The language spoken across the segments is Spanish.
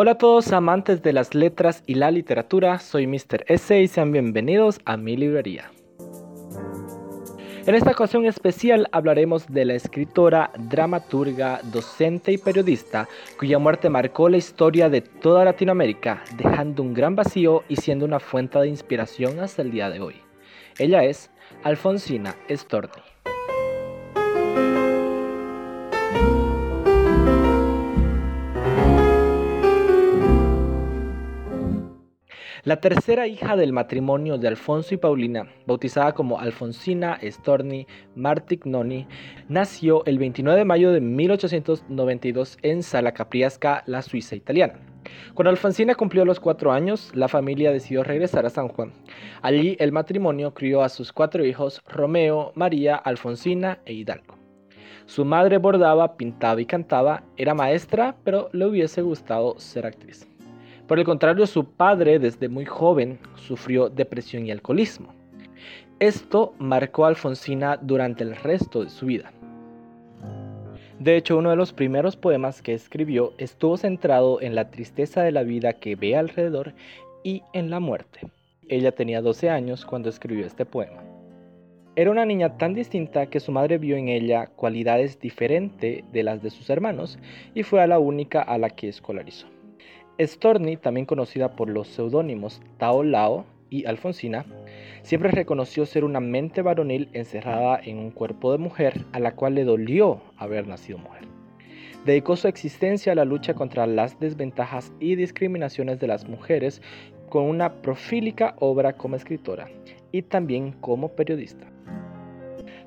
Hola a todos amantes de las letras y la literatura, soy Mr. S y sean bienvenidos a mi librería. En esta ocasión especial hablaremos de la escritora, dramaturga, docente y periodista cuya muerte marcó la historia de toda Latinoamérica, dejando un gran vacío y siendo una fuente de inspiración hasta el día de hoy. Ella es Alfonsina Storni. La tercera hija del matrimonio de Alfonso y Paulina, bautizada como Alfonsina Storni Martignoni, nació el 29 de mayo de 1892 en Sala Capriasca, la Suiza italiana. Cuando Alfonsina cumplió los cuatro años, la familia decidió regresar a San Juan. Allí el matrimonio crió a sus cuatro hijos, Romeo, María, Alfonsina e Hidalgo. Su madre bordaba, pintaba y cantaba, era maestra, pero le hubiese gustado ser actriz. Por el contrario, su padre desde muy joven sufrió depresión y alcoholismo. Esto marcó a Alfonsina durante el resto de su vida. De hecho, uno de los primeros poemas que escribió estuvo centrado en la tristeza de la vida que ve alrededor y en la muerte. Ella tenía 12 años cuando escribió este poema. Era una niña tan distinta que su madre vio en ella cualidades diferentes de las de sus hermanos y fue a la única a la que escolarizó. Storni, también conocida por los seudónimos Tao Lao y Alfonsina, siempre reconoció ser una mente varonil encerrada en un cuerpo de mujer a la cual le dolió haber nacido mujer. Dedicó su existencia a la lucha contra las desventajas y discriminaciones de las mujeres con una profílica obra como escritora y también como periodista.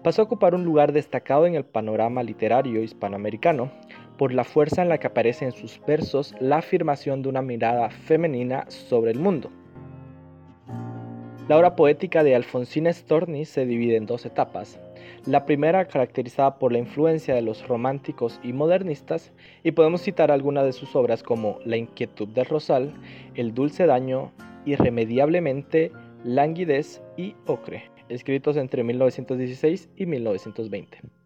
Pasó a ocupar un lugar destacado en el panorama literario hispanoamericano, por la fuerza en la que aparece en sus versos la afirmación de una mirada femenina sobre el mundo. La obra poética de Alfonsina Storni se divide en dos etapas. La primera caracterizada por la influencia de los románticos y modernistas, y podemos citar algunas de sus obras como La inquietud del rosal, El dulce daño, Irremediablemente, Languidez y Ocre, escritos entre 1916 y 1920.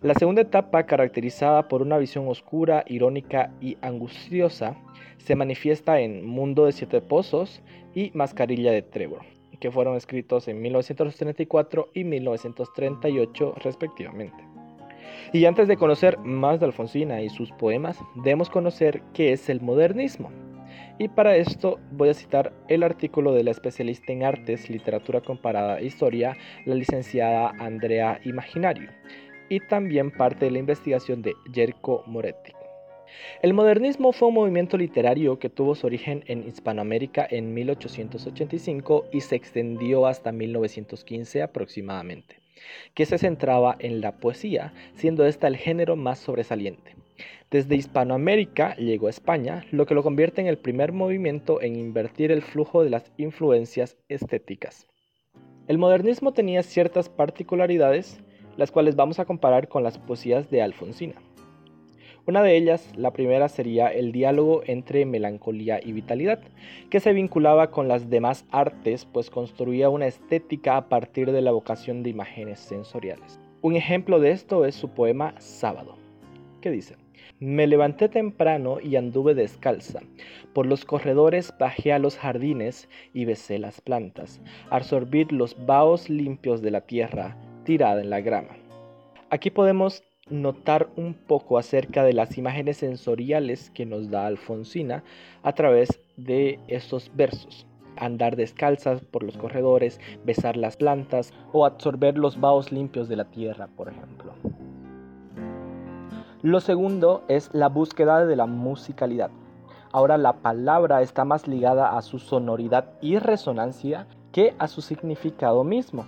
La segunda etapa, caracterizada por una visión oscura, irónica y angustiosa, se manifiesta en Mundo de Siete Pozos y Mascarilla de Trevor, que fueron escritos en 1934 y 1938 respectivamente. Y antes de conocer más de Alfonsina y sus poemas, debemos conocer qué es el modernismo. Y para esto voy a citar el artículo de la especialista en artes, literatura comparada e historia, la licenciada Andrea Imaginario, y también parte de la investigación de Jerko Moretti. El modernismo fue un movimiento literario que tuvo su origen en Hispanoamérica en 1885 y se extendió hasta 1915 aproximadamente, que se centraba en la poesía, siendo esta el género más sobresaliente. Desde Hispanoamérica llegó a España, lo que lo convierte en el primer movimiento en invertir el flujo de las influencias estéticas. El modernismo tenía ciertas particularidades las cuales vamos a comparar con las poesías de Alfonsina. Una de ellas, la primera, sería el diálogo entre melancolía y vitalidad, que se vinculaba con las demás artes, pues construía una estética a partir de la vocación de imágenes sensoriales. Un ejemplo de esto es su poema Sábado, que dice, me levanté temprano y anduve descalza. Por los corredores bajé a los jardines y besé las plantas, absorbir los vaos limpios de la tierra, tirada en la grama. Aquí podemos notar un poco acerca de las imágenes sensoriales que nos da Alfonsina a través de estos versos. Andar descalzas por los corredores, besar las plantas o absorber los vaos limpios de la tierra, por ejemplo. Lo segundo es la búsqueda de la musicalidad. Ahora la palabra está más ligada a su sonoridad y resonancia que a su significado mismo.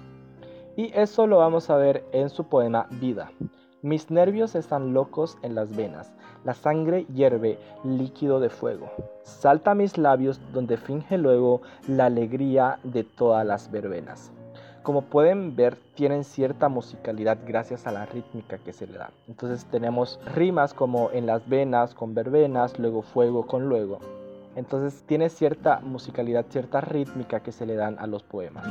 Y eso lo vamos a ver en su poema Vida. Mis nervios están locos en las venas, la sangre hierve, líquido de fuego. Salta a mis labios donde finge luego la alegría de todas las verbenas. Como pueden ver, tienen cierta musicalidad gracias a la rítmica que se le da. Entonces tenemos rimas como en las venas con verbenas, luego fuego con luego. Entonces tiene cierta musicalidad, cierta rítmica que se le dan a los poemas.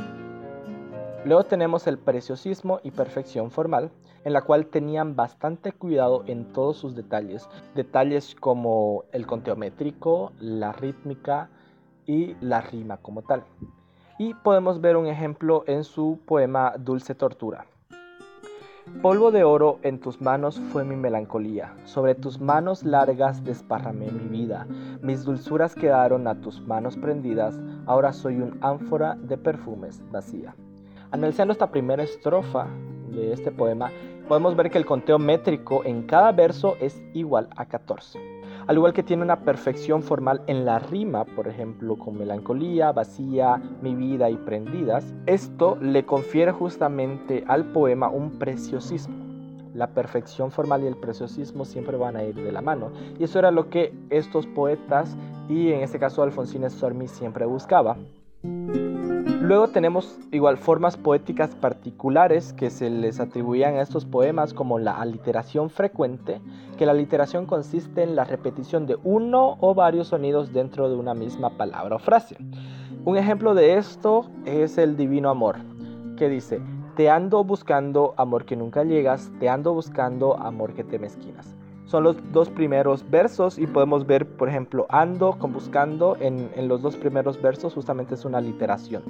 Luego tenemos el preciosismo y perfección formal, en la cual tenían bastante cuidado en todos sus detalles, detalles como el conteo métrico, la rítmica y la rima como tal. Y podemos ver un ejemplo en su poema Dulce Tortura. Polvo de oro en tus manos fue mi melancolía, sobre tus manos largas desparramé mi vida, mis dulzuras quedaron a tus manos prendidas, ahora soy un ánfora de perfumes vacía. Analizando esta primera estrofa de este poema, podemos ver que el conteo métrico en cada verso es igual a 14. Al igual que tiene una perfección formal en la rima, por ejemplo, con melancolía, vacía, mi vida y prendidas, esto le confiere justamente al poema un preciosismo. La perfección formal y el preciosismo siempre van a ir de la mano. Y eso era lo que estos poetas, y en este caso Alfonsín Stormy, siempre buscaba. Luego tenemos igual formas poéticas particulares que se les atribuían a estos poemas como la aliteración frecuente, que la aliteración consiste en la repetición de uno o varios sonidos dentro de una misma palabra o frase. Un ejemplo de esto es el divino amor, que dice, te ando buscando amor que nunca llegas, te ando buscando amor que te mezquinas son los dos primeros versos y podemos ver, por ejemplo, ando con buscando en, en los dos primeros versos justamente es una literación.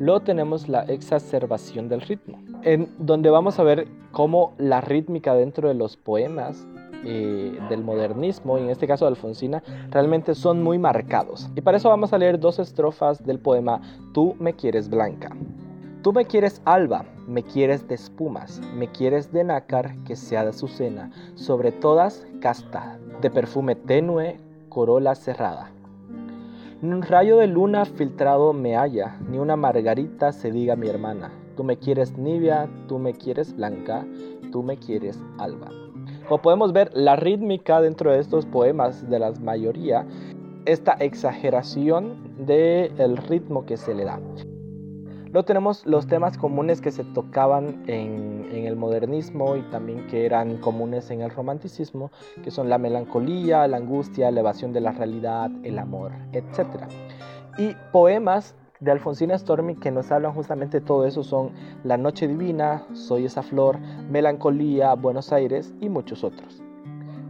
Luego tenemos la exacerbación del ritmo, en donde vamos a ver cómo la rítmica dentro de los poemas eh, del modernismo, y en este caso de Alfonsina, realmente son muy marcados. Y para eso vamos a leer dos estrofas del poema Tú me quieres blanca. Tú me quieres alba, me quieres de espumas, me quieres de nácar que sea de azucena, sobre todas casta, de perfume tenue, corola cerrada. Ni un rayo de luna filtrado me halla, ni una margarita se diga mi hermana. Tú me quieres nibia, tú me quieres blanca, tú me quieres alba. Como podemos ver, la rítmica dentro de estos poemas de la mayoría, esta exageración del ritmo que se le da. Luego tenemos los temas comunes que se tocaban en, el modernismo y también que eran comunes en el romanticismo, que son la melancolía, la angustia, la evasión de la realidad, el amor, etc. Y poemas de Alfonsina Stormy que nos hablan justamente de todo eso son La Noche Divina, Soy esa flor, Melancolía, Buenos Aires y muchos otros.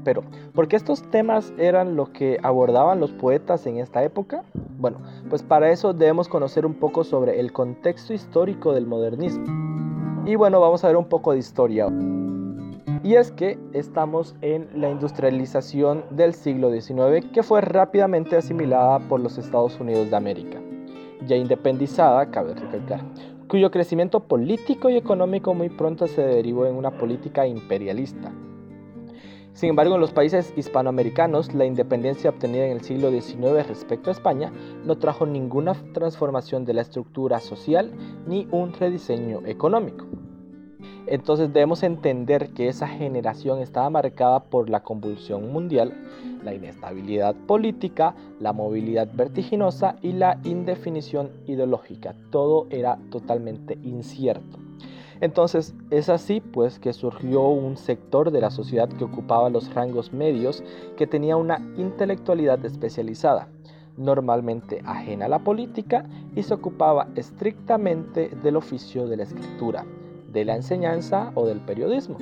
Pero, ¿por qué estos temas eran lo que abordaban los poetas en esta época? Bueno, pues para eso debemos conocer un poco sobre el contexto histórico del modernismo. Y bueno, vamos a ver un poco de historia. Y es que estamos en la industrialización del siglo XIX que fue rápidamente asimilada por los Estados Unidos de América, ya independizada, cabe recalcar, cuyo crecimiento político y económico muy pronto se derivó en una política imperialista sin embargo, en los países hispanoamericanos, la independencia obtenida en el siglo XIX respecto a España no trajo ninguna transformación de la estructura social ni un rediseño económico. Entonces debemos entender que esa generación estaba marcada por la convulsión mundial, la inestabilidad política, la movilidad vertiginosa y la indefinición ideológica. Todo era totalmente incierto. Entonces es así pues que surgió un sector de la sociedad que ocupaba los rangos medios que tenía una intelectualidad especializada, normalmente ajena a la política y se ocupaba estrictamente del oficio de la escritura, de la enseñanza o del periodismo.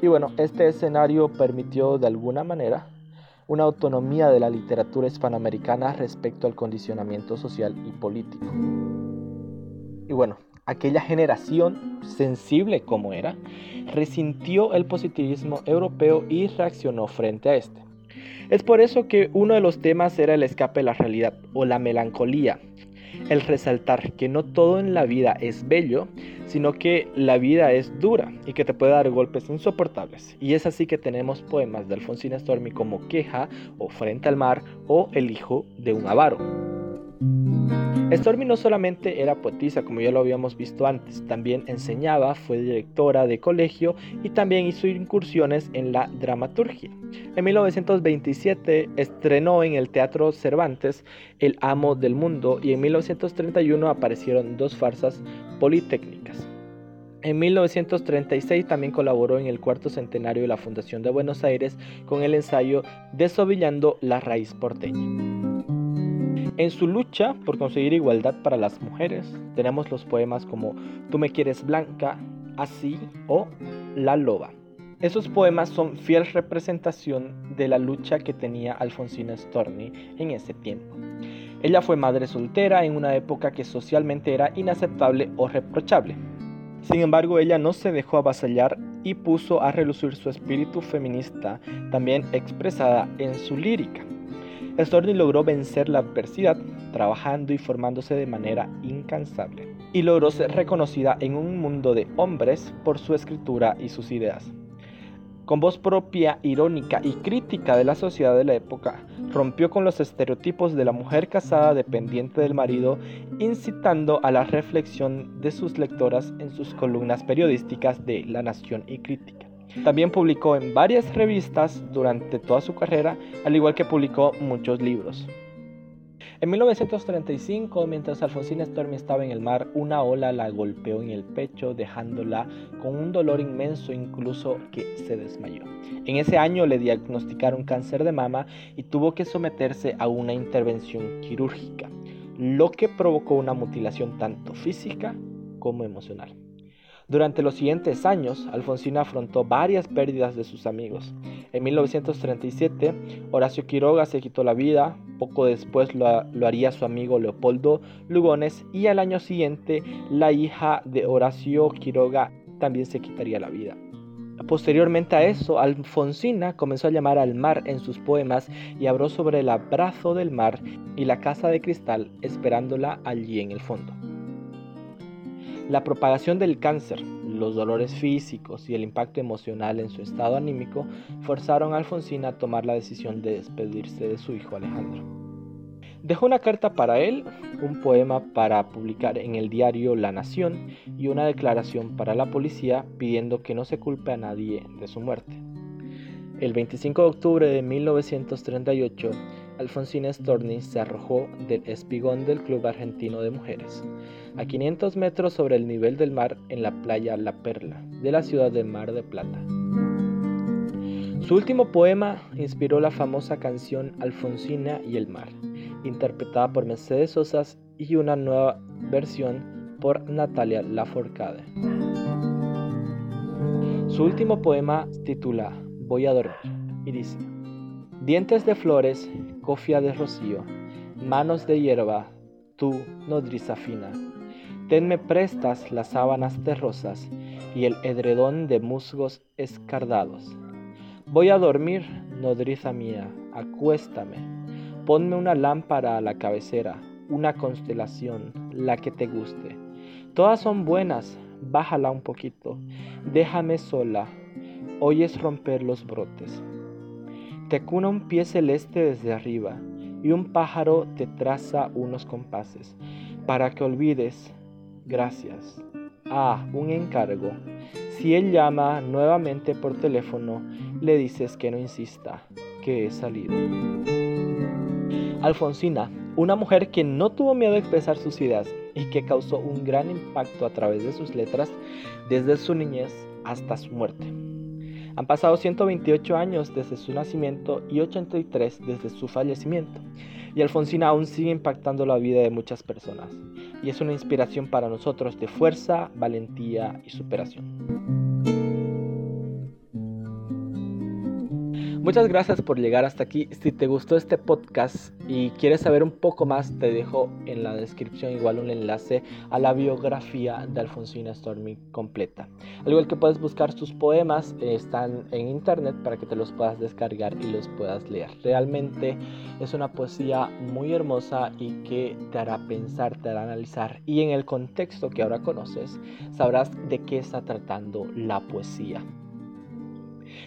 Y bueno, este escenario permitió de alguna manera una autonomía de la literatura hispanoamericana respecto al condicionamiento social y político. Y bueno, aquella generación, sensible como era, resintió el positivismo europeo y reaccionó frente a este. Es por eso que uno de los temas era el escape de la realidad o la melancolía, el resaltar que no todo en la vida es bello, sino que la vida es dura y que te puede dar golpes insoportables. Y es así que tenemos poemas de Alfonsina Stormy como Queja o Frente al mar o El hijo de un avaro. Stormy no solamente era poetisa, como ya lo habíamos visto antes, también enseñaba, fue directora de colegio y también hizo incursiones en la dramaturgia. En 1927 estrenó en el Teatro Cervantes El Amo del Mundo y en 1931 aparecieron dos farsas politécnicas. En 1936 también colaboró en el cuarto centenario de la Fundación de Buenos Aires con el ensayo Desovillando la raíz porteña. En su lucha por conseguir igualdad para las mujeres, tenemos los poemas como Tú me quieres blanca, Así o La loba. Esos poemas son fiel representación de la lucha que tenía Alfonsina Storni en ese tiempo. Ella fue madre soltera en una época que socialmente era inaceptable o reprochable. Sin embargo, ella no se dejó avasallar y puso a relucir su espíritu feminista, también expresada en su lírica. Storni logró vencer la adversidad trabajando y formándose de manera incansable, y logró ser reconocida en un mundo de hombres por su escritura y sus ideas. Con voz propia, irónica y crítica de la sociedad de la época, rompió con los estereotipos de la mujer casada dependiente del marido, incitando a la reflexión de sus lectoras en sus columnas periodísticas de La Nación y Crítica. También publicó en varias revistas durante toda su carrera, al igual que publicó muchos libros. En 1935, mientras Alfonsina Stormy estaba en el mar, una ola la golpeó en el pecho, dejándola con un dolor inmenso, incluso que se desmayó. En ese año le diagnosticaron cáncer de mama y tuvo que someterse a una intervención quirúrgica, lo que provocó una mutilación tanto física como emocional. Durante los siguientes años, Alfonsina afrontó varias pérdidas de sus amigos. En 1937, Horacio Quiroga se quitó la vida, poco después lo, haría su amigo Leopoldo Lugones y al año siguiente la hija de Horacio Quiroga también se quitaría la vida. Posteriormente a eso, Alfonsina comenzó a llamar al mar en sus poemas y habló sobre el abrazo del mar y la casa de cristal esperándola allí en el fondo. La propagación del cáncer, los dolores físicos y el impacto emocional en su estado anímico forzaron a Alfonsina a tomar la decisión de despedirse de su hijo Alejandro. Dejó una carta para él, un poema para publicar en el diario La Nación y una declaración para la policía pidiendo que no se culpe a nadie de su muerte. El 25 de octubre de 1938, Alfonsina Storni se arrojó del espigón del Club Argentino de Mujeres, a 500 metros sobre el nivel del mar en la playa La Perla, de la ciudad de Mar de Plata. Su último poema inspiró la famosa canción Alfonsina y el mar, interpretada por Mercedes Sosas y una nueva versión por Natalia Lafourcade. Su último poema titula Voy a dormir y dice, Dientes de flores, cofia de rocío, manos de hierba, tú, nodriza fina. Tenme prestas las sábanas de rosas y el edredón de musgos escardados. Voy a dormir, nodriza mía, acuéstame. Ponme una lámpara a la cabecera, una constelación, la que te guste. Todas son buenas, bájala un poquito. Déjame sola, oyes romper los brotes. Te cuna un pie celeste desde arriba y un pájaro te traza unos compases para que olvides. Gracias. Ah, un encargo. Si él llama nuevamente por teléfono, le dices que no insista, que he salido. Alfonsina, una mujer que no tuvo miedo de expresar sus ideas y que causó un gran impacto a través de sus letras desde su niñez hasta su muerte. Han pasado 128 años desde su nacimiento y 83 desde su fallecimiento. Y Alfonsina aún sigue impactando la vida de muchas personas. Y es una inspiración para nosotros de fuerza, valentía y superación. Muchas gracias por llegar hasta aquí. Si te gustó este podcast y quieres saber un poco más, te dejo en la descripción igual un enlace a la biografía de Alfonsina Stormy completa. Al igual que puedes buscar sus poemas, están en internet para que te los puedas descargar y los puedas leer. Realmente es una poesía muy hermosa y que te hará pensar, te hará analizar y en el contexto que ahora conoces sabrás de qué está tratando la poesía.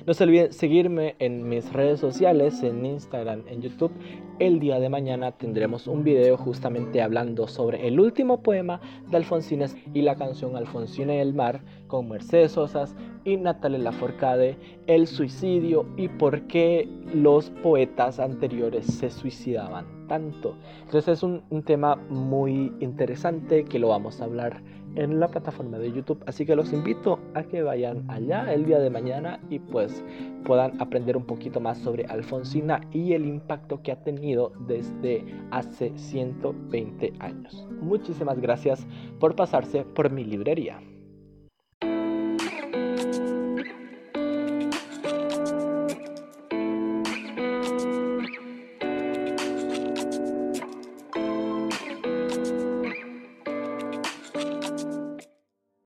No se olviden seguirme en mis redes sociales, en Instagram, en YouTube. El día de mañana tendremos un video justamente hablando sobre el último poema de Alfonsina y la canción Alfonsina y el mar con Mercedes Sosas y Natalia Laforcade, el suicidio y por qué los poetas anteriores se suicidaban tanto. Entonces es un tema muy interesante que lo vamos a hablar en la plataforma de YouTube. Así que los invito a que vayan allá el día de mañana y pues puedan aprender un poquito más sobre Alfonsina y el impacto que ha tenido desde hace 120 años. Muchísimas gracias por pasarse por mi librería.